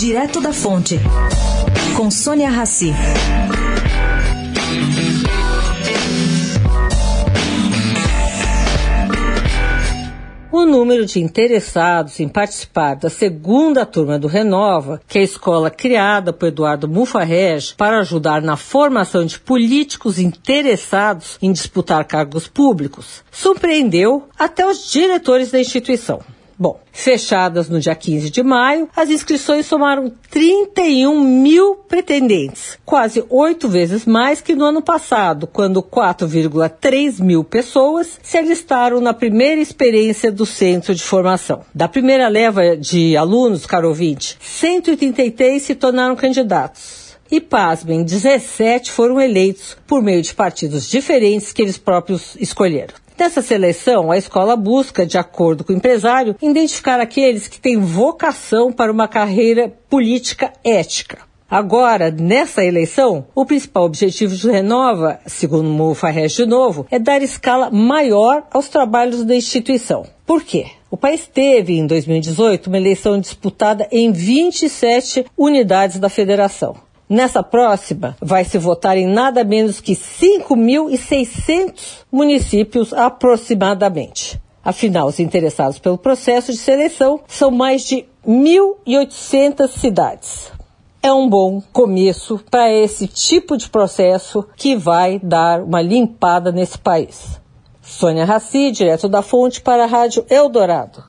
Direto da Fonte, com Sônia Rassi. O número de interessados em participar da segunda turma do Renova, que é a escola criada por Eduardo Mufarrege para ajudar na formação de políticos interessados em disputar cargos públicos, surpreendeu até os diretores da instituição. Bom, fechadas no dia 15 de maio, as inscrições somaram 31 mil pretendentes, quase oito vezes mais que no ano passado, quando 4,3 mil pessoas se alistaram na primeira experiência do centro de formação. Da primeira leva de alunos, caro ouvinte, 183 se tornaram candidatos. E, pasmem, 17 foram eleitos por meio de partidos diferentes que eles próprios escolheram. Nessa seleção, a escola busca, de acordo com o empresário, identificar aqueles que têm vocação para uma carreira política ética. Agora, nessa eleição, o principal objetivo de Renova, segundo o Mufarrege de novo, é dar escala maior aos trabalhos da instituição. Por quê? O país teve, em 2018, uma eleição disputada em 27 unidades da federação. Nessa próxima, vai se votar em nada menos que 5.600 municípios aproximadamente. Afinal, os interessados pelo processo de seleção são mais de 1.800 cidades. É um bom começo para esse tipo de processo que vai dar uma limpada nesse país. Sônia Raci, direto da Fonte, para a Rádio Eldorado.